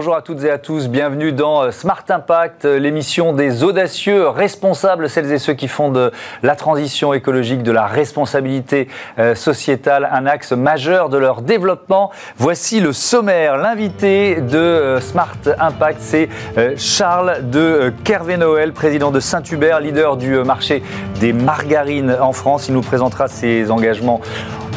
Bonjour à toutes et à tous, bienvenue dans euh, Smart Impact, euh, l'émission des audacieux responsables, celles et ceux qui font de la transition écologique, de la responsabilité euh, sociétale, un axe majeur de leur développement. Voici le sommaire. L'invité de Smart Impact, c'est Charles de Kervé-Noël, président de Saint-Hubert, leader du marché des margarines en France. Il nous présentera ses engagements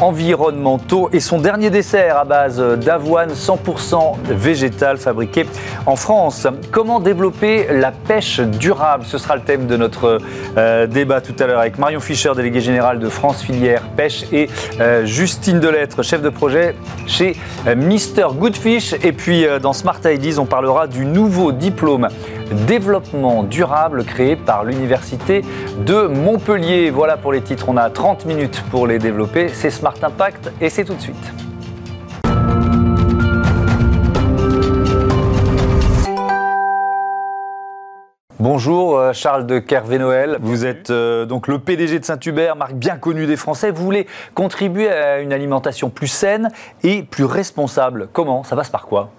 environnementaux et son dernier dessert à base d'avoine 100% végétale fabriqué en France. Comment développer la pêche durable? Ce sera le thème de notre euh, débat tout à l'heure avec Marion Fischer, délégué général de France Filière Pêche et euh, Justine Delettre, chef de projet chez euh, Mister Goodfish. Et puis dans Smart Ideas, on parlera du nouveau diplôme développement durable créé par l'Université de Montpellier. Voilà pour les titres, on a 30 minutes pour les développer. C'est Smart Impact et c'est tout de suite. Bonjour euh, Charles de Kervé-Noël, vous êtes euh, donc le PDG de Saint-Hubert, marque bien connue des Français. Vous voulez contribuer à une alimentation plus saine et plus responsable. Comment? Ça passe par quoi?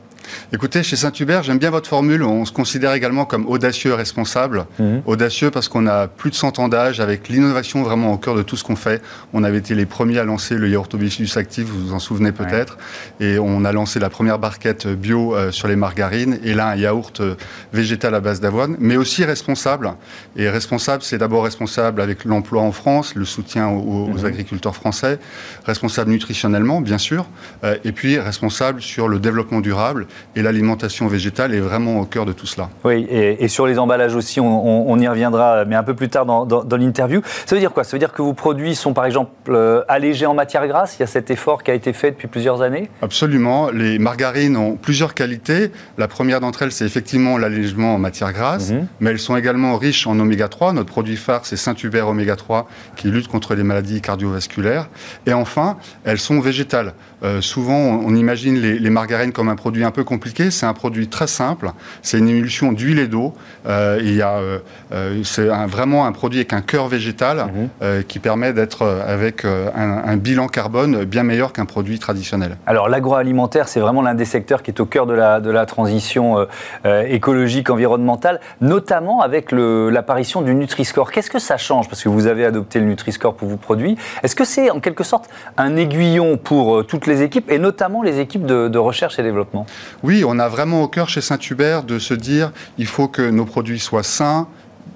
Écoutez, chez Saint-Hubert, j'aime bien votre formule. On se considère également comme audacieux et responsable. Mhm. Audacieux parce qu'on a plus de 100 ans d'âge, avec l'innovation vraiment au cœur de tout ce qu'on fait. On avait été les premiers à lancer le yaourt obicus actif, vous vous en souvenez peut-être. Et on a lancé la première barquette bio euh, sur les margarines. Et là, un yaourt euh, végétal à base d'avoine, mais aussi responsable. Et responsable, c'est d'abord responsable avec l'emploi en France, le soutien aux, mhm. agriculteurs français. Responsable nutritionnellement, bien sûr. Euh, et puis responsable sur le développement durable et l'alimentation végétale est vraiment au cœur de tout cela. Oui, et, sur les emballages aussi, on, y reviendra, mais un peu plus tard dans, l'interview. Ça veut dire quoi? Ça veut dire que vos produits sont par exemple euh, allégés en matière grasse? Il y a cet effort qui a été fait depuis plusieurs années? Absolument. Les margarines ont plusieurs qualités. La première d'entre elles, c'est effectivement l'allègement en matière grasse, mhm. mais elles sont également riches en oméga 3. Notre produit phare, c'est Saint-Hubert oméga 3, qui lutte contre les maladies cardiovasculaires. Et enfin, elles sont végétales. Euh, souvent, on, imagine les, les margarines comme un produit un peu compliqué, c'est un produit très simple, c'est une émulsion d'huile et d'eau. Euh, il euh, euh, c'est vraiment un produit avec un cœur végétal mhm. qui permet d'être avec un, bilan carbone bien meilleur qu'un produit traditionnel. Alors l'agroalimentaire, c'est vraiment l'un des secteurs qui est au cœur de la, de la transition écologique, environnementale, notamment avec l'apparition du Nutri-Score. Qu'est-ce que ça change? Parce que vous avez adopté le Nutri-Score pour vos produits. Est-ce que c'est en quelque sorte un aiguillon pour toutes les équipes et notamment les équipes de, de recherche et développement. Oui, on a vraiment au cœur chez Saint-Hubert de se dire il faut que nos produits soient sains,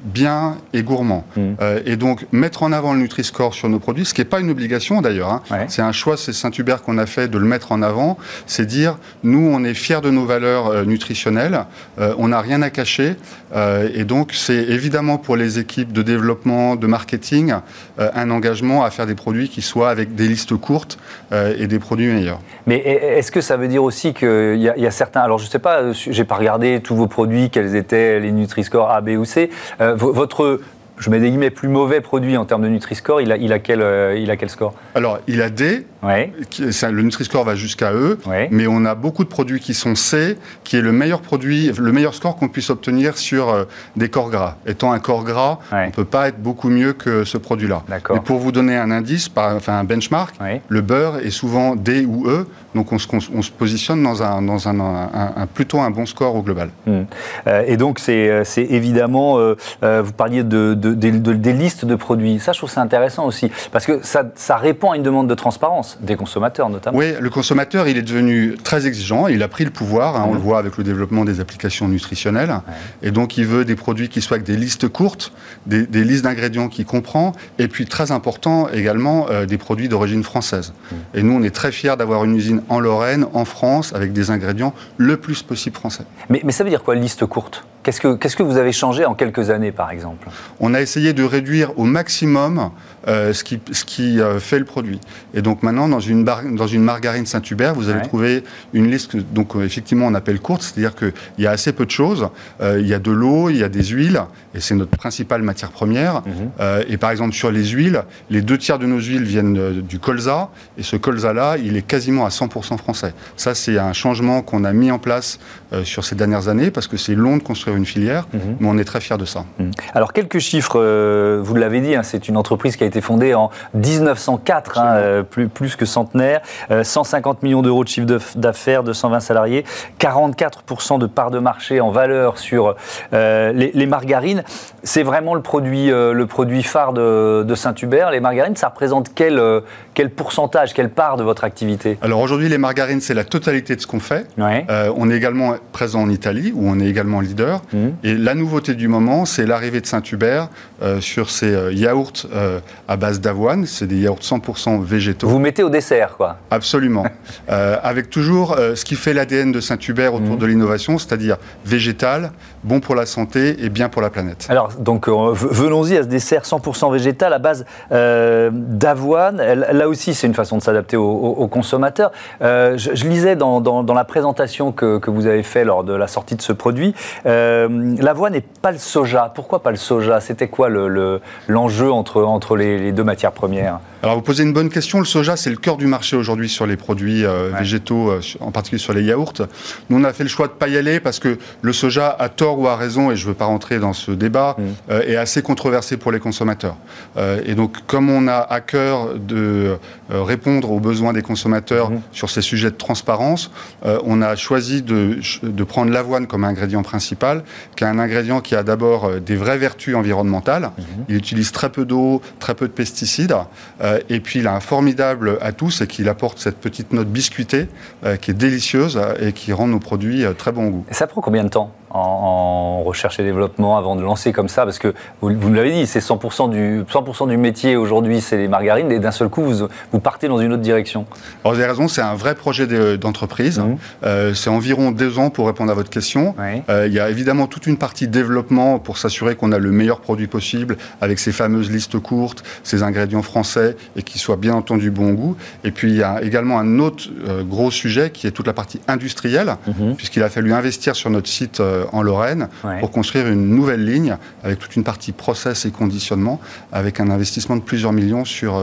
bien et gourmand. Mm. Euh, et donc, mettre en avant le Nutri-Score sur nos produits, ce qui n'est pas une obligation d'ailleurs, hein. c'est un choix, c'est Saint-Hubert qu'on a fait de le mettre en avant, c'est dire, nous, on est fiers de nos valeurs euh, nutritionnelles, euh, on n'a rien à cacher, et donc c'est évidemment pour les équipes de développement, de marketing, un engagement à faire des produits qui soient avec des listes courtes et des produits meilleurs. Mais est-ce que ça veut dire aussi qu'il y, y, a certains, alors je ne sais pas, j'ai pas regardé tous vos produits, quels étaient les Nutri-Score A, B ou C, votre je mets des guillemets, plus mauvais produit en termes de Nutri-Score, il a, il, a quel, euh, il a quel score? Alors, il a D. Ouais. le Nutri-Score va jusqu'à E. Mais on a beaucoup de produits qui sont C, qui est le meilleur produit, le meilleur score qu'on puisse obtenir sur euh, des corps gras. Étant un corps gras, on ne peut pas être beaucoup mieux que ce produit-là. Mais pour vous donner un indice, par, enfin un benchmark, le beurre est souvent D ou E. Donc on se, on se positionne dans, un, dans un, un, plutôt un bon score au global. Hmm. Euh, et donc c'est évidemment, vous parliez de des listes de produits. Ça, je trouve ça intéressant aussi, parce que ça, répond à une demande de transparence des consommateurs notamment. Oui, le consommateur, il est devenu très exigeant, il a pris le pouvoir, hein, on le voit avec le développement des applications nutritionnelles, et donc il veut des produits qui soient avec des listes courtes, des, listes d'ingrédients qu'il comprend, et puis très important également, euh, des produits d'origine française. Et nous, on est très fiers d'avoir une usine en Lorraine, en France, avec des ingrédients le plus possible français. Mais, mais ça veut dire quoi, liste courte? Qu'est-ce que, vous avez changé en quelques années, par exemple? On a essayé de réduire au maximum euh, ce qui, ce qui euh, fait le produit. Et donc maintenant, dans une, dans une margarine Saint-Hubert, vous allez trouver une liste, donc euh, effectivement, on appelle courte, c'est-à-dire qu'il y a assez peu de choses. il y a de l'eau, il y a des huiles, et c'est notre principale matière première. Mhm. et par exemple, sur les huiles, les deux tiers de nos huiles viennent du colza, et ce colza-là, il est quasiment à 100% français. Ça, c'est un changement qu'on a mis en place sur ces dernières années, parce que c'est long de construire une filière, mhm. mais on est très fiers de ça. Mhm. Alors, quelques chiffres, vous l'avez dit, hein, c'est une entreprise qui a été fondée en 1904, hein, euh, plus, plus que centenaire, 150 millions d'euros de chiffre d'affaires, 220 salariés, 44% de part de marché en valeur sur les, margarines. C'est vraiment le produit, le produit phare de, de Saint-Hubert, les margarines. Ça représente quel, quel pourcentage, quelle part de votre activité? Alors aujourd'hui, les margarines, c'est la totalité de ce qu'on fait. on est également présent en Italie, où on est également leader. Mmh. Et la nouveauté du moment, c'est l'arrivée de Saint-Hubert euh, sur ces euh, yaourts euh, à base d'avoine. C'est des yaourts 100% végétaux. Vous mettez au dessert, quoi Absolument. avec toujours ce qui fait l'ADN de Saint-Hubert autour mmh. de l'innovation, c'est-à-dire végétal, bon pour la santé et bien pour la planète. Alors, donc, venons-y à ce dessert 100% végétal à base d'avoine. Là aussi, c'est une façon de s'adapter aux, consommateurs. Je, lisais dans, la présentation que, que vous avez fait lors de la sortie de ce produit. Euh, l'avoine n'est pas le soja. Pourquoi pas le soja? C'était quoi l'enjeu le, entre, entre les, deux matières premières? Alors vous posez une bonne question. Le soja, c'est le cœur du marché aujourd'hui sur les produits euh, végétaux, euh, en particulier sur les yaourts. Nous, on a fait le choix de ne pas y aller parce que le soja, à tort ou à raison, et je ne veux pas rentrer dans ce débat, mm. est assez controversé pour les consommateurs. et donc, comme on a à cœur de répondre aux besoins des consommateurs mm-hmm. sur ces sujets de transparence, on a choisi de, de prendre l'avoine comme ingrédient principal, qui est un ingrédient qui a d'abord euh, des vraies vertus environnementales. Mhm. Il utilise très peu d'eau, très peu de pesticides, euh, et puis il a un formidable atout, c'est qu'il apporte cette petite note biscuitée euh, qui est délicieuse et qui rend nos produits très bon goût. Et ça prend combien de temps? En, recherche et développement avant de lancer comme ça Parce que vous, vous l'avez dit, c'est 100% du, 100 du métier aujourd'hui, c'est les margarines, et d'un seul coup, vous, vous, partez dans une autre direction. Alors, vous avez raison, c'est un vrai projet d'entreprise. Mhm. Euh, c'est environ deux ans pour répondre à votre question. Euh, il y a évidemment toute une partie développement pour s'assurer qu'on a le meilleur produit possible avec ces fameuses listes courtes, ces ingrédients français et qui soient bien entendu bon goût. Et puis, il y a également un autre euh, gros sujet qui est toute la partie industrielle, mhm. puisqu'il a fallu investir sur notre site en Lorraine pour construire une nouvelle ligne avec toute une partie process et conditionnement avec un investissement de plusieurs millions sur,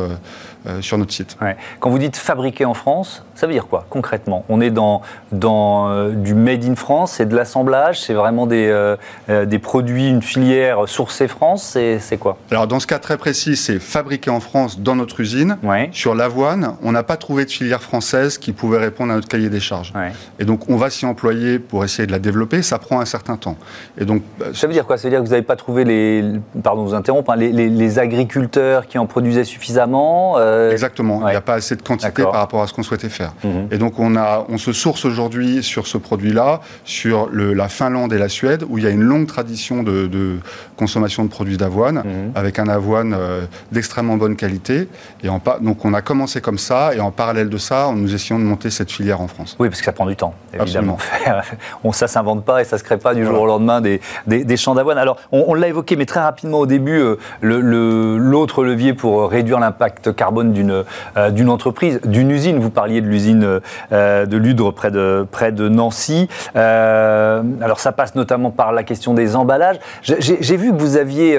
euh, euh, sur notre site. Quand vous dites fabriquer en France, ça veut dire quoi concrètement? On est dans, dans du made in France, c'est de l'assemblage, c'est vraiment des, des produits, une filière sourcée France, c'est quoi? Alors dans ce cas très précis, c'est fabriqué en France dans notre usine. Sur l'avoine, on n'a pas trouvé de filière française qui pouvait répondre à notre cahier des charges. Et donc on va s'y employer pour essayer de la développer. Ça prend un certain temps. Et donc, ça veut dire quoi? Ça veut dire que vous n'avez pas trouvé les, pardon, vous interromps, hein, les, agriculteurs qui en produisaient suffisamment euh, Exactement. Il n'y a pas assez de quantité par rapport à ce qu'on souhaitait faire. Mhm. Et donc on a, on se source aujourd'hui sur ce produit-là, sur le, la Finlande et la Suède, où il y a une longue tradition de, consommation de produits d'avoine, mhm. avec un avoine euh, d'extrêmement bonne qualité. Et en, donc on a commencé comme ça, et en parallèle de ça, nous essayons de monter cette filière en France. Oui, parce que ça prend du temps, évidemment. on, ça s'invente pas et ça se crée pas du jour au lendemain des, des, champs d'avoine. Alors, on, l'a évoqué, mais très rapidement au début, euh, l'autre levier pour réduire l'impact carbone d'une euh, d'une entreprise, d'une usine. Vous parliez de l'usine de Ludre près de, près de Nancy. alors, ça passe notamment par la question des emballages. J'ai vu que vous aviez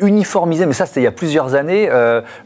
uniformisé, mais ça c'était il y a plusieurs années,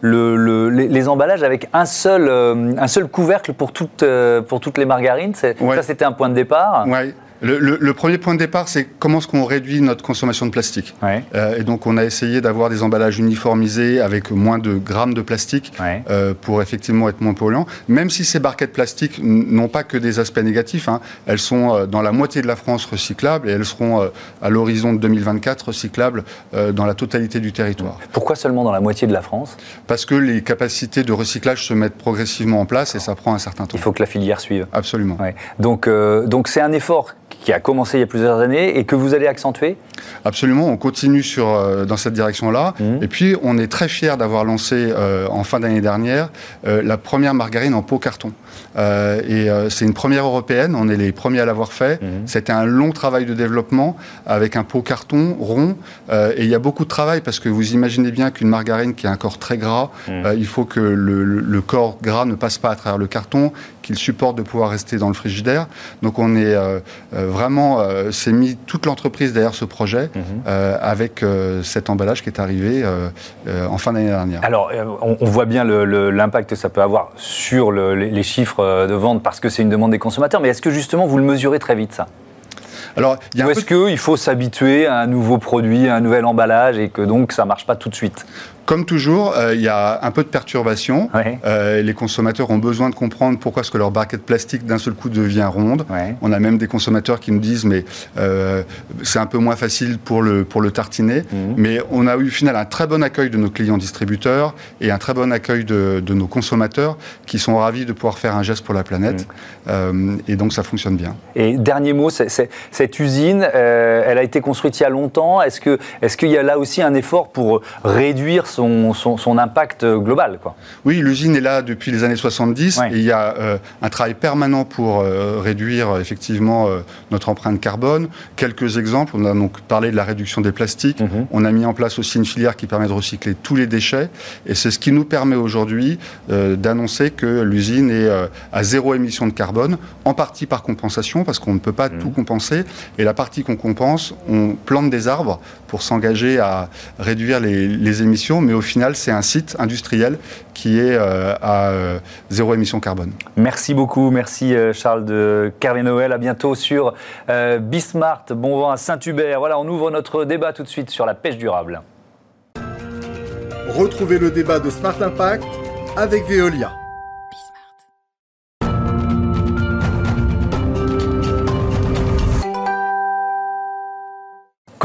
le, les, emballages avec un seul, un seul couvercle pour toutes, pour toutes les margarines. Ça, c'était un point de départ. Oui. Le, premier point de départ, c'est comment est-ce qu'on réduit notre consommation de plastique. Euh, et donc, on a essayé d'avoir des emballages uniformisés avec moins de grammes de plastique euh, pour effectivement être moins polluants. Même si ces barquettes plastiques n'ont pas que des aspects négatifs, hein. elles sont euh, dans la moitié de la France recyclables et elles seront à l'horizon de 2024 recyclables dans la totalité du territoire. Pourquoi seulement dans la moitié de la France? Parce que les capacités de recyclage se mettent progressivement en place et ça prend un certain temps. Il faut que la filière suive. Absolument. Donc, donc c'est un effort qui a commencé il y a plusieurs années et que vous allez accentuer Absolument, on continue sur, euh, dans cette direction-là. Mmh. Et puis, on est très fiers d'avoir lancé euh, en fin d'année dernière euh, la première margarine en pot carton. Et c'est une première européenne, on est les premiers à l'avoir fait. Mmh. C'était un long travail de développement avec un pot carton rond. et il y a beaucoup de travail parce que vous imaginez bien qu'une margarine qui a un corps très gras, mmh. il faut que le, le, corps gras ne passe pas à travers le carton, qu'il supporte de pouvoir rester dans le frigidaire. Donc on est vraiment, c'est mis toute l'entreprise derrière ce projet Mhm. Euh, avec euh, cet emballage qui est arrivé euh, en fin d'année dernière. Alors, on, voit bien l'impact que ça peut avoir sur les chiffres de vente parce que c'est une demande des consommateurs, mais est-ce que justement vous le mesurez très vite ça? Alors, Ou est-ce qu'il faut s'habituer à un nouveau produit, à un nouvel emballage et que donc ça ne marche pas tout de suite? Comme toujours, euh, il y a un peu de perturbation. Euh, les consommateurs ont besoin de comprendre pourquoi est-ce que leur barquette plastique d'un seul coup devient ronde. On a même des consommateurs qui nous disent mais euh, c'est un peu moins facile pour le, pour le tartiner. Mhm. Mais on a eu au final un très bon accueil de nos clients distributeurs et un très bon accueil de, de nos consommateurs qui sont ravis de pouvoir faire un geste pour la planète. Mhm. et donc ça fonctionne bien. Et dernier mot, cette usine, elle a été construite il y a longtemps. Est-ce qu'il est qu'il y a là aussi un effort pour réduire son, impact global. Quoi. Oui, l'usine est là depuis les années 70 et il y a euh, un travail permanent pour euh, réduire effectivement euh, notre empreinte carbone. Quelques exemples, on a donc parlé de la réduction des plastiques, mhm. on a mis en place aussi une filière qui permet de recycler tous les déchets et c'est ce qui nous permet aujourd'hui d'annoncer que l'usine est à zéro émission de carbone, en partie par compensation parce qu'on ne peut pas mhm. tout compenser et la partie qu'on compense, on plante des arbres pour s'engager à réduire les, les émissions mais au final, c'est un site industriel qui est euh, à euh, zéro émission carbone. Merci beaucoup, merci euh, Charles de Kervé-Noël. À bientôt sur Bismart. Bon vent à Saint-Hubert. Voilà, on ouvre notre débat tout de suite sur la pêche durable. Retrouvez le débat de Smart Impact avec Veolia.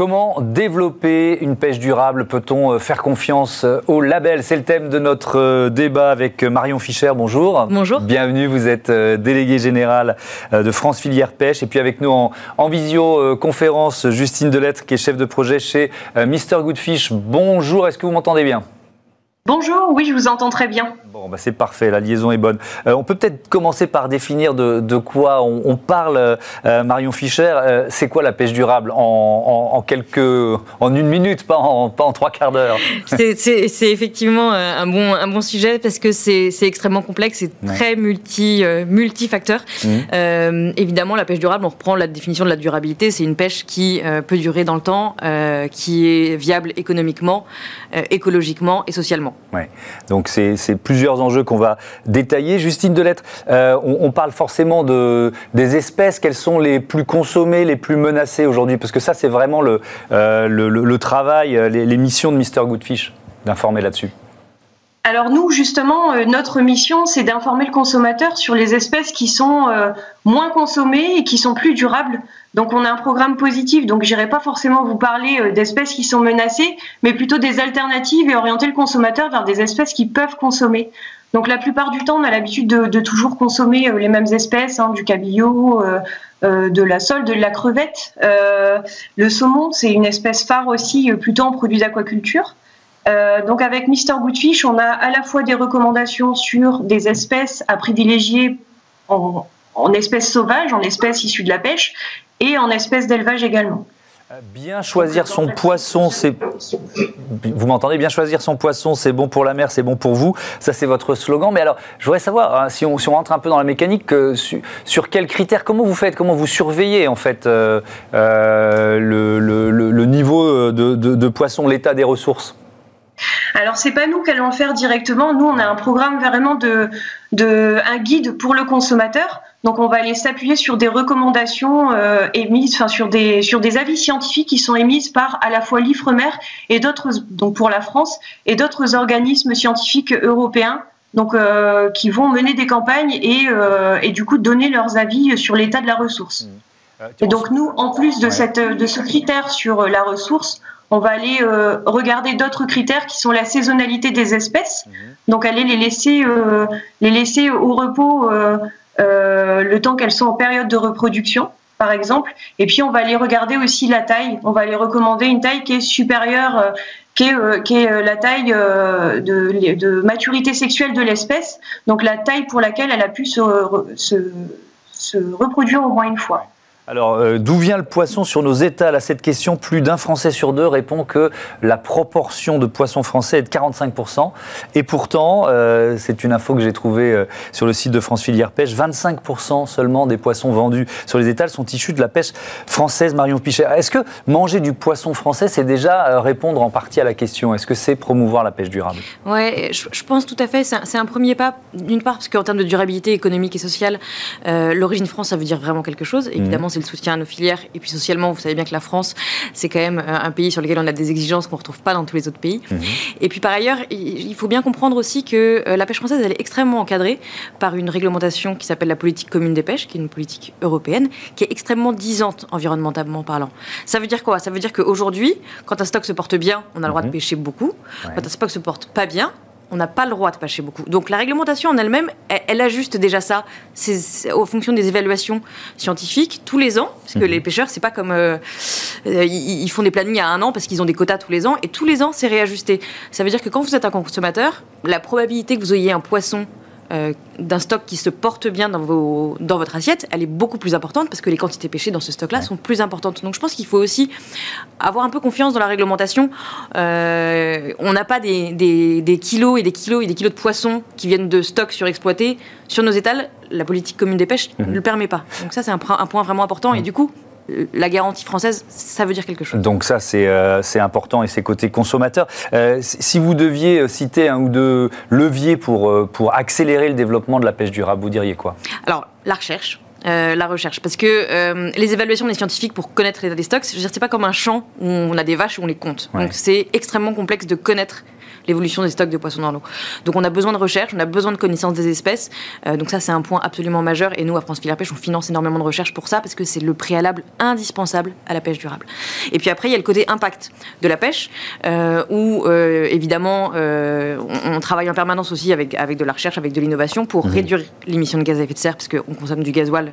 Comment développer une pêche durable? Peut-on euh, faire confiance euh, au label? C'est le thème de notre euh, débat avec Marion Fischer. Bonjour. Bonjour. Bienvenue, vous êtes déléguée générale de France Filière Pêche. Et puis avec nous en, en visioconférence, Justine Delettre, qui est chef de projet chez Mr Goodfish. Bonjour, est-ce que vous m'entendez bien? Bonjour, oui, je vous entends très bien. Bon, bah c'est parfait, la liaison est bonne. Euh, on peut peut-être commencer par définir de, quoi on, parle, euh, Marion Fischer. Euh, c'est quoi la pêche durable en, quelques, en une minute, pas en, pas en trois quarts d'heure? C'est, effectivement un bon, un bon sujet parce que c'est, extrêmement complexe, c'est très multi, multifacteur. Mmh. évidemment, la pêche durable, on reprend la définition de la durabilité, c'est une pêche qui peut durer dans le temps, qui est viable économiquement, écologiquement et socialement. Ouais. Donc c'est plusieurs enjeux qu'on va détailler. Justine Delettre, euh, on, parle forcément de, des espèces. Quelles sont les plus consommées, les plus menacées aujourd'hui? Parce que ça, c'est vraiment le, euh, travail, euh, les, les missions de Mr Goodfish, d'informer là-dessus. Alors nous, justement, notre mission, c'est d'informer le consommateur sur les espèces qui sont moins consommées et qui sont plus durables. Donc on a un programme positif, donc j'irai pas forcément vous parler euh, d'espèces qui sont menacées, mais plutôt des alternatives et orienter le consommateur vers des espèces qui peuvent consommer. Donc la plupart du temps, on a l'habitude de, toujours consommer euh, les mêmes espèces, hein, du cabillaud, euh, de la sole, de la crevette. le saumon, c'est une espèce phare aussi, plutôt en produits d'aquaculture. Donc avec Mr Goodfish, on a à la fois des recommandations sur des espèces à privilégier en, espèces sauvages, en espèces issues de la pêche, et en espèces d'élevage également. Euh, bien choisir son poisson, c'est. Vous m'entendez? Bien choisir son poisson, c'est bon pour la mer, c'est bon pour vous. Ça, c'est votre slogan. Mais alors, je voudrais savoir, hein, si, on, rentre un peu dans la mécanique, sur, quels critères, comment vous faites, comment vous surveillez en fait euh, euh, le, niveau de, poisson, l'état des ressources? Alors c'est pas nous qui allons le faire directement. Nous on a un programme vraiment de, de un guide pour le consommateur donc on va aller s'appuyer sur des recommandations euh, émises, enfin sur des sur des avis scientifiques qui sont émises par à la fois l'Ifremer et d'autres donc pour la France et d'autres organismes scientifiques européens donc euh, qui vont mener des campagnes et, euh, et du coup donner leurs avis sur l'état de la ressource. Mmh. Et donc nous, en plus de cette de ce critère sur la ressource, on va aller regarder d'autres critères qui sont la saisonnalité des espèces. Mmh. Donc aller les laisser les laisser au repos euh, le temps qu'elles sont en période de reproduction, par exemple. Et puis on va aller regarder aussi la taille. On va aller recommander une taille qui est supérieure, euh, qui est, euh, qui est la taille de, de, maturité sexuelle de l'espèce, donc la taille pour laquelle elle a pu se, se, se reproduire au moins une fois. Alors, euh, d'où vient le poisson sur nos étals? À cette question, plus d'un Français sur deux répond que la proportion de poissons français est de 45%. Et pourtant, euh, c'est une info que j'ai trouvée euh, sur le site de France Filière Pêche, 25% seulement des poissons vendus sur les étals sont issus de la pêche française, Marion Pichet. Est-ce que manger du poisson français, c'est déjà répondre en partie à la question? Est-ce que c'est promouvoir la pêche durable? Oui, je, pense tout à fait. C'est un, premier pas, d'une part, parce qu'en termes de durabilité économique et sociale, l'origine France, ça veut dire vraiment quelque chose. Évidemment, c'est le soutien à nos filières. Et puis socialement, vous savez bien que la France, c'est quand même un pays sur lequel on a des exigences qu'on ne retrouve pas dans tous les autres pays. Mhm. Et puis par ailleurs, il faut bien comprendre aussi que la pêche française, elle est extrêmement encadrée par une réglementation qui s'appelle la politique commune des pêches, qui est une politique européenne, qui est extrêmement disante environnementalement parlant. Ça veut dire quoi? Ça veut dire qu'aujourd'hui, quand un stock se porte bien, on a le droit de mhm. pêcher beaucoup. Quand un stock se porte pas bien, on n'a pas le droit de pêcher beaucoup. Donc la réglementation en elle-même, elle, ajuste déjà ça. C'est en fonction des évaluations scientifiques tous les ans, parce que mhm. les pêcheurs, c'est pas comme euh, euh, ils, font des plannings à un an parce qu'ils ont des quotas tous les ans, et tous les ans c'est réajusté. Ça veut dire que quand vous êtes un consommateur, la probabilité que vous ayez un poisson euh, d'un stock qui se porte bien dans, vos, dans votre assiette, elle est beaucoup plus importante parce que les quantités pêchées dans ce stock-là sont plus importantes. Donc je pense qu'il faut aussi avoir un peu confiance dans la réglementation. Euh, on n'a pas des, des, kilos et des kilos et des kilos de poissons qui viennent de stocks surexploités sur nos étals. La politique commune des pêches ne mhm. le permet pas. Donc ça, c'est un, un, point vraiment important. Et mhm. du coup, la garantie française, ça veut dire quelque chose. Donc ça, c'est euh, important et c'est côté consommateur. Euh, si vous deviez euh, citer un ou deux leviers pour, pour accélérer le développement de la pêche durable, vous diriez quoi? Alors, la recherche. La recherche. Parce que les évaluations des scientifiques pour connaître l'état des stocks, je veux dire, c'est pas comme un champ où on a des vaches où on les compte. Donc c'est extrêmement complexe de connaître l'évolution des stocks de poissons dans l'eau. Donc on a besoin de recherche, on a besoin de connaissance des espèces. Euh, donc ça, c'est un point absolument majeur. Et nous, à France Filière Pêche, on finance énormément de recherche pour ça parce que c'est le préalable indispensable à la pêche durable. Et puis après, il y a le côté impact de la pêche, euh, où euh, évidemment, on, travaille en permanence aussi avec, avec de la recherche, avec de l'innovation pour mmh. réduire l'émission de gaz à effet de serre parce qu'on consomme du gasoil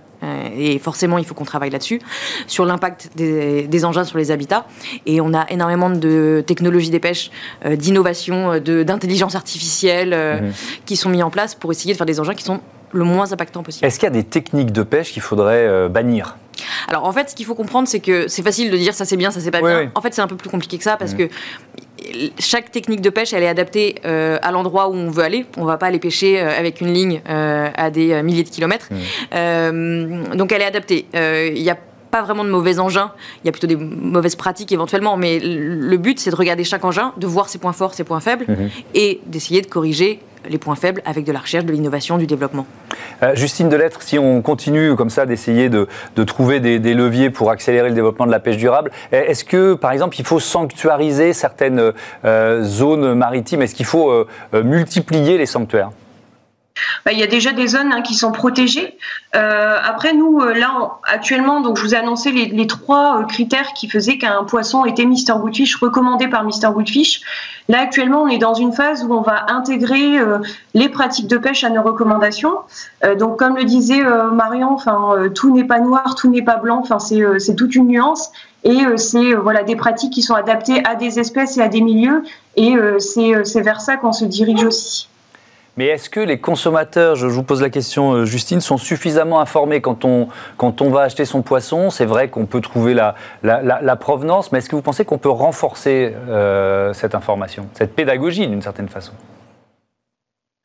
et forcément, il faut qu'on travaille là-dessus, sur l'impact des, des, engins sur les habitats. Et on a énormément de technologies des pêches, d'innovation euh, d'intelligence artificielle euh, mhm. qui sont mis en place pour essayer de faire des engins qui sont le moins impactants possible. Est-ce qu'il y a des techniques de pêche qu'il faudrait euh, bannir? Alors en fait, ce qu'il faut comprendre, c'est que c'est facile de dire ça c'est bien, ça c'est pas bien. En fait, c'est un peu plus compliqué que ça parce mhm. que chaque technique de pêche, elle est adaptée à l'endroit où on veut aller. On va pas aller pêcher avec une ligne à des milliers de kilomètres. Mhm. donc elle est adaptée. Il y a pas vraiment de mauvais engins, il y a plutôt des mauvaises pratiques éventuellement, mais le but c'est de regarder chaque engin, de voir ses points forts, ses points faibles, mhm. et d'essayer de corriger les points faibles avec de la recherche, de l'innovation, du développement. Euh, Justine Delettre, si on continue comme ça d'essayer de, trouver des, leviers pour accélérer le développement de la pêche durable, est-ce que par exemple il faut sanctuariser certaines euh, zones maritimes? Est-ce qu'il faut euh, multiplier les sanctuaires? Bah, il y a déjà des zones hein, qui sont protégées. Euh, après, nous, euh, là, actuellement, donc je vous ai annoncé les, trois euh, critères qui faisaient qu'un poisson était Mr. Goodfish, recommandé par Mr. Goodfish. Là, actuellement, on est dans une phase où on va intégrer les pratiques de pêche à nos recommandations. donc, comme le disait Marion, enfin, tout n'est pas noir, tout n'est pas blanc. Enfin, c'est toute une nuance. Et c'est voilà des pratiques qui sont adaptées à des espèces et à des milieux. Et c'est vers ça qu'on se dirige aussi. Mais est-ce que les consommateurs, je vous pose la question euh, Justine, sont suffisamment informés quand on, va acheter son poisson? C'est vrai qu'on peut trouver la, la, provenance, mais est-ce que vous pensez qu'on peut renforcer euh, cette information, cette pédagogie d'une certaine façon?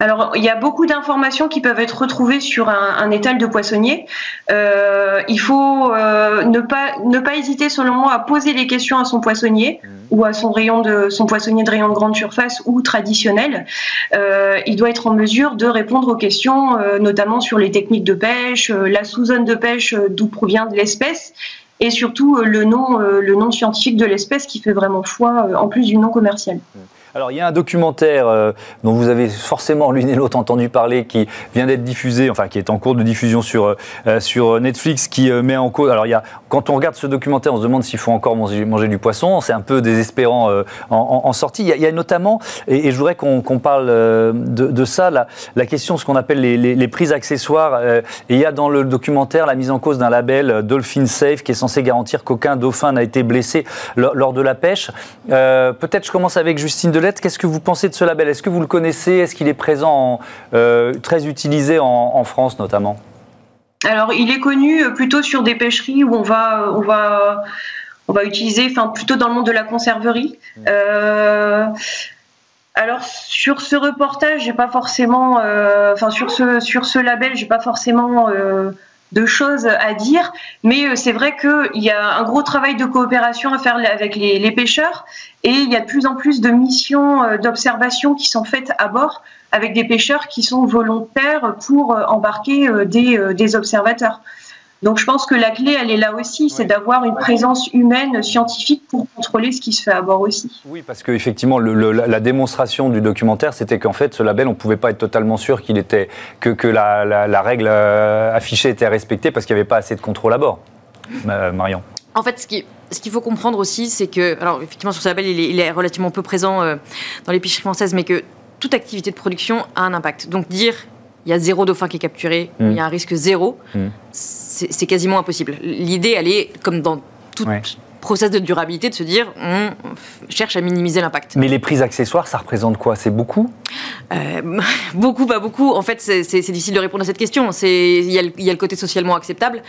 Alors, il y a beaucoup d'informations qui peuvent être retrouvées sur un, étal de poissonnier. Euh, il faut ne, pas, ne pas hésiter, selon moi, à poser les questions à son poissonnier. Mmh ou à son rayon de son poissonnier de rayon de grande surface ou traditionnel, euh, il doit être en mesure de répondre aux questions, euh, notamment sur les techniques de pêche, euh, la sous-zone de pêche d'où provient l'espèce et surtout le nom, le nom scientifique de l'espèce qui fait vraiment foi en plus du nom commercial. Mmh. Alors, il y a un documentaire euh, dont vous avez forcément l'une et l'autre entendu parler, qui vient d'être diffusé, enfin qui est en cours de diffusion sur, euh, euh, sur Netflix, qui met en cause. Alors, il y a, quand on regarde ce documentaire, on se demande s'il faut encore manger, du poisson. C'est un peu désespérant en, sortie. Il y, a, notamment, et, je voudrais qu'on parle de, ça, la, la question, ce qu'on appelle les, prises accessoires. et il y a dans le documentaire la mise en cause d'un label Dolphin Safe qui est censé garantir qu'aucun dauphin n'a été blessé lors, de la pêche. Peut-être je commence avec Justine de qu'est-ce que vous pensez de ce label? Est-ce que vous le connaissez? Est-ce qu'il est présent, euh, très utilisé en, France notamment? Alors, il est connu euh, plutôt sur des pêcheries où on va, on va, on va utiliser, enfin plutôt dans le monde de la conserverie. Euh, alors sur ce reportage, j'ai pas forcément, enfin sur ce sur ce label, j'ai pas forcément de choses à dire, mais euh, c'est vrai qu'il y a un gros travail de coopération à faire avec les, pêcheurs et il y a de plus en plus de missions euh, d'observation qui sont faites à bord avec des pêcheurs qui sont volontaires pour euh, embarquer des, observateurs. Donc je pense que la clé, elle est là aussi, c'est d'avoir une présence humaine scientifique pour contrôler ce qui se fait à bord aussi. Oui, parce qu'effectivement, la démonstration du documentaire, c'était qu'en fait, ce label, on ne pouvait pas être totalement sûr qu'il était, que, que la, la, règle euh, affichée était respectée parce qu'il n'y avait pas assez de contrôle à bord. Euh, Marion. En fait, ce qui, ce qu'il faut comprendre aussi, c'est que, alors effectivement, sur ce label, il est, relativement peu présent euh, dans l'épicerie française, mais que toute activité de production a un impact. Donc dire il y a zéro dauphin qui est capturé, il y a un risque zéro, mm. c'est quasiment impossible. L'idée, elle est, comme dans toute process de durabilité de se dire on cherche à minimiser l'impact. Mais les prises accessoires, ça représente quoi? C'est beaucoup? Euh, Beaucoup, pas beaucoup. En fait, c'est difficile de répondre à cette question. Il y, a le côté socialement acceptable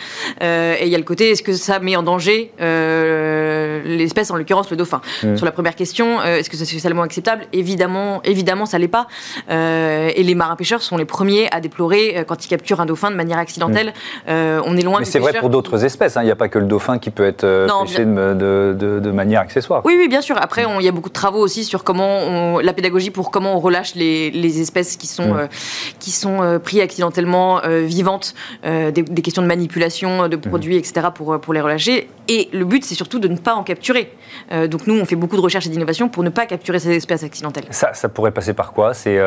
euh, et il y a le côté est-ce que ça met en danger euh, l'espèce, en l'occurrence le dauphin? Mmh. Sur la première question, est-ce que c'est socialement acceptable? Évidemment, évidemment, ça l'est pas. et les marins pêcheurs sont les premiers à déplorer quand ils capturent un dauphin de manière accidentelle. Mmh. on est loin. Mais c'est vrai pour d'autres espèces. Hein. Il n'y a pas que le dauphin qui peut être pêché de de, manière accessoire. Oui, oui, bien sûr. Après, il y a beaucoup de travaux aussi sur comment la pédagogie pour comment on relâche les, espèces qui sont, euh, qui sont euh, pris accidentellement euh, vivantes, des, questions de manipulation de produits, etc., pour, pour les relâcher. Et le but, c'est surtout de ne pas en capturer. donc nous, on fait beaucoup de recherches et d'innovation pour ne pas capturer ces espèces accidentelles. Ça, ça pourrait passer par quoi? C'est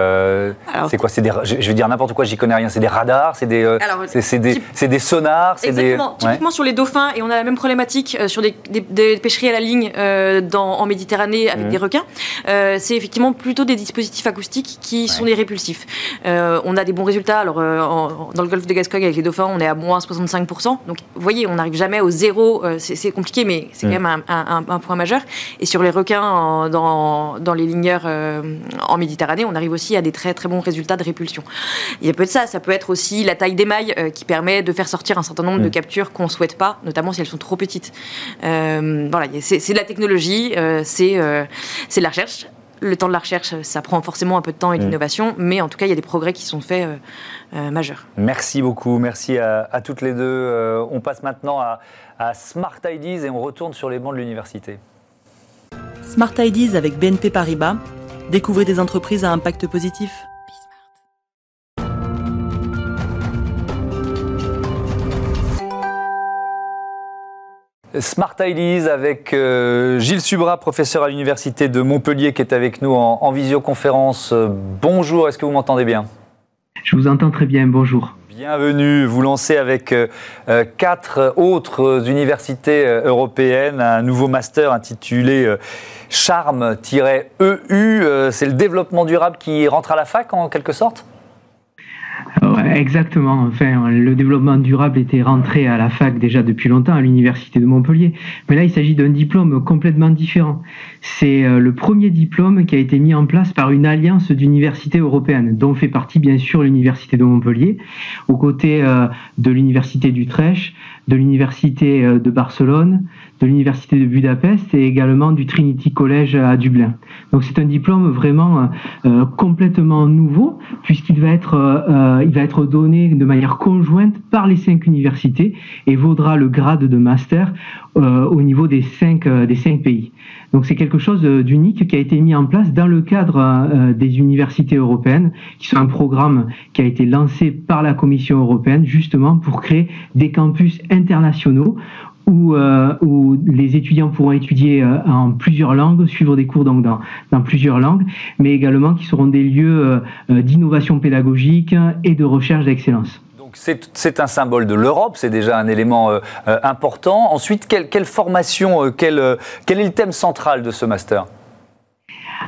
c'est quoi? C'est des, je vais dire n'importe quoi, j'y connais rien. C'est des radars, c'est des, c'est des, des, sonars, c'est des. Typiquement sur les dauphins, et on a la même problématique sur des, des pêcheries à la ligne euh, dans, en Méditerranée avec mmh. des requins, euh, c'est effectivement plutôt des dispositifs acoustiques qui sont des répulsifs. Euh, on a des bons résultats. Alors, dans le golfe de Gascogne, avec les dauphins, on est à moins 65%. Donc, vous voyez, on n'arrive jamais au zéro. C'est compliqué, mais c'est quand même un, point majeur. Et sur les requins dans, dans, les ligneurs en Méditerranée, on arrive aussi à des très très bons résultats de répulsion. Il y a peu de ça. Ça peut être aussi la taille des mailles qui permet de faire sortir un certain nombre de captures qu'on ne souhaite pas, notamment si elles sont trop petites. Euh, voilà, c'est de la technologie, euh, euh, c'est de la recherche. Le temps de la recherche, ça prend forcément un peu de temps et mm. d'innovation, mais en tout cas, il y a des progrès qui sont faits majeurs. Merci beaucoup, merci à, toutes les deux. on passe maintenant à, à Smart Ideas et on retourne sur les bancs de l'université. Smart Ideas avec BNP Paribas. Découvrez des entreprises à impact positif. Smart Ideas avec euh, Gilles Subra, professeur à l'Université de Montpellier, qui est avec nous en, visioconférence. bonjour, est-ce que vous m'entendez bien? Je vous entends très bien, bonjour. Bienvenue, vous lancez avec euh, euh, quatre autres universités européennes un nouveau master intitulé Charme-EU. C'est le développement durable qui rentre à la fac en quelque sorte? Exactement. Enfin, le développement durable était rentré à la fac déjà depuis longtemps à l'université de Montpellier, mais là il s'agit d'un diplôme complètement différent. C'est euh, le premier diplôme qui a été mis en place par une alliance d'universités européennes, dont fait partie bien sûr l'université de Montpellier, aux côtés euh, de l'université d'Utrecht, de l'université euh, de Barcelone, de l'université de Budapest et également du Trinity College à Dublin. Donc c'est un diplôme vraiment euh, complètement nouveau puisqu'il va être euh, il va être donné de manière conjointe par les cinq universités et vaudra le grade de master au niveau des cinq des cinq pays. Donc c'est quelque chose d'unique qui a été mis en place dans le cadre des universités européennes, qui sont un programme qui a été lancé par la Commission européenne justement pour créer des campus internationaux où, euh, où, les étudiants pourront étudier euh, en plusieurs langues, suivre des cours dans, plusieurs langues, mais également qui seront des lieux euh, d'innovation pédagogique et de recherche d'excellence. C'est un symbole de l'Europe, c'est déjà un élément important. Ensuite, quelle, formation, quel est le thème central de ce master?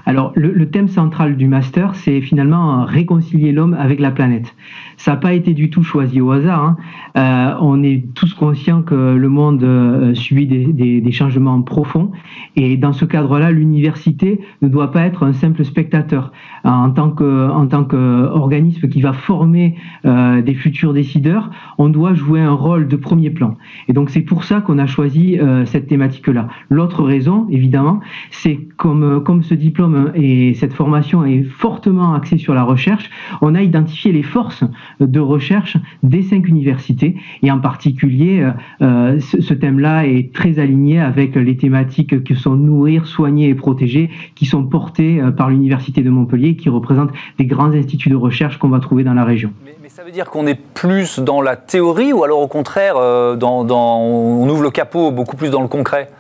Alors, le, thème central du master, c'est finalement réconcilier l'homme avec la planète. Ça n'a pas été du tout choisi au hasard. Hein. Euh, on est tous conscients que le monde euh, subit des, changements profonds. Et dans ce cadre-là, l'université ne doit pas être un simple spectateur. En tant qu'organisme qui va former euh, des futurs décideurs, on doit jouer un rôle de premier plan. Et donc c'est pour ça qu'on a choisi cette thématique-là. L'autre raison, évidemment, c'est comme ce diplôme et cette formation est fortement axée sur la recherche, on a identifié les forces de recherche des cinq universités et en particulier ce, ce thème-là est très aligné avec les thématiques que sont nourrir, soigner et protéger qui sont portées par l'université de Montpellier qui représentent des grands instituts de recherche qu'on va trouver dans la région. Mais, ça veut dire qu'on est plus dans la théorie ou alors au contraire, on ouvre le capot beaucoup plus dans le concret? euh,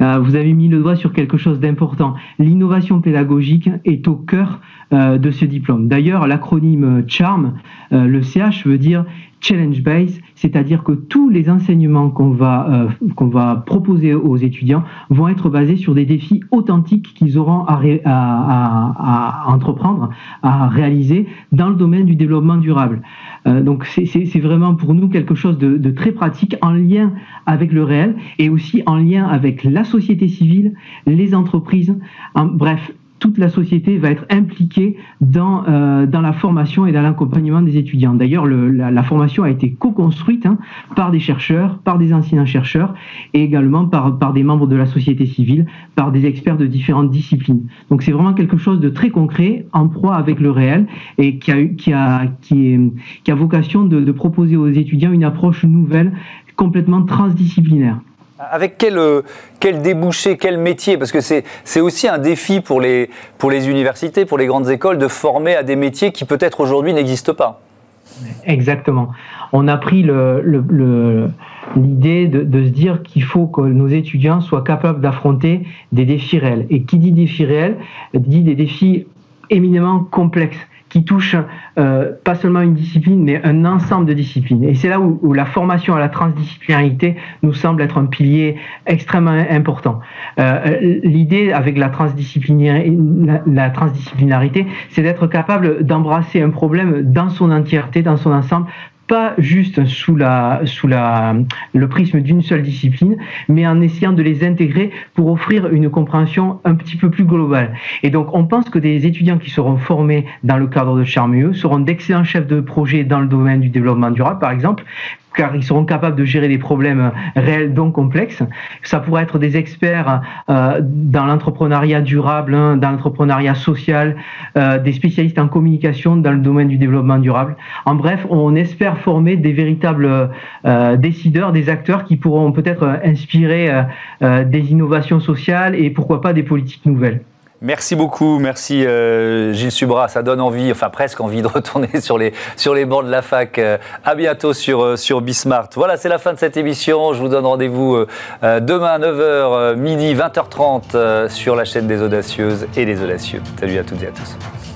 vous avez mis le doigt sur quelque chose d'important. L'innovation pédagogique est au cœur euh, de ce diplôme. D'ailleurs, l'acronyme CHARM, euh, le CH veut dire challenge based, c'est-à-dire que tous les enseignements qu'on va, euh, qu'on va proposer aux étudiants vont être basés sur des défis authentiques qu'ils auront à, entreprendre, à réaliser dans le domaine du développement durable. Euh, donc c'est vraiment pour nous quelque chose de, de, très pratique en lien avec le réel et aussi en lien avec la société civile, les entreprises, en, bref, toute la société va être impliquée dans, euh, dans la formation et dans l'accompagnement des étudiants. D'ailleurs, la, formation a été co-construite hein, par des chercheurs, par des anciens chercheurs et également par, des membres de la société civile, par des experts de différentes disciplines. Donc c'est vraiment quelque chose de très concret, en proie avec le réel et qui a, vocation de proposer aux étudiants une approche nouvelle, complètement transdisciplinaire. Avec quel, euh, quel débouché, quel métier? Parce que c'est aussi un défi pour les, pour les universités, pour les grandes écoles, de former à des métiers qui peut-être aujourd'hui n'existent pas. Exactement. On a pris l'idée le, le, de, de, se dire qu'il faut que nos étudiants soient capables d'affronter des défis réels. Et qui dit défis réels dit des défis éminemment complexes qui touche euh, pas seulement une discipline, mais un ensemble de disciplines. Et c'est là où, la formation à la transdisciplinarité nous semble être un pilier extrêmement important. Euh, L'idée avec la transdisciplinarité, c'est d'être capable d'embrasser un problème dans son entièreté, dans son ensemble, pas juste sous, la, sous la, le prisme d'une seule discipline, mais en essayant de les intégrer pour offrir une compréhension un petit peu plus globale. Et donc, on pense que des étudiants qui seront formés dans le cadre de Charmieux seront d'excellents chefs de projet dans le domaine du développement durable, par exemple, car ils seront capables de gérer des problèmes réels donc complexes. Ça pourrait être des experts euh, dans l'entrepreneuriat durable, hein, dans l'entrepreneuriat social, euh, des spécialistes en communication dans le domaine du développement durable. En bref, on espère former des véritables euh, décideurs, des acteurs qui pourront peut-être inspirer euh, des innovations sociales et pourquoi pas des politiques nouvelles. Merci beaucoup, merci euh, Gilles Subra. Ça donne envie, enfin presque envie de retourner sur les, sur bancs de la fac. Euh, à bientôt sur, euh, sur Bismart. Voilà, c'est la fin de cette émission. Je vous donne rendez-vous demain à 9h, midi, 20h30 sur la chaîne des audacieuses et des audacieux. Salut à toutes et à tous.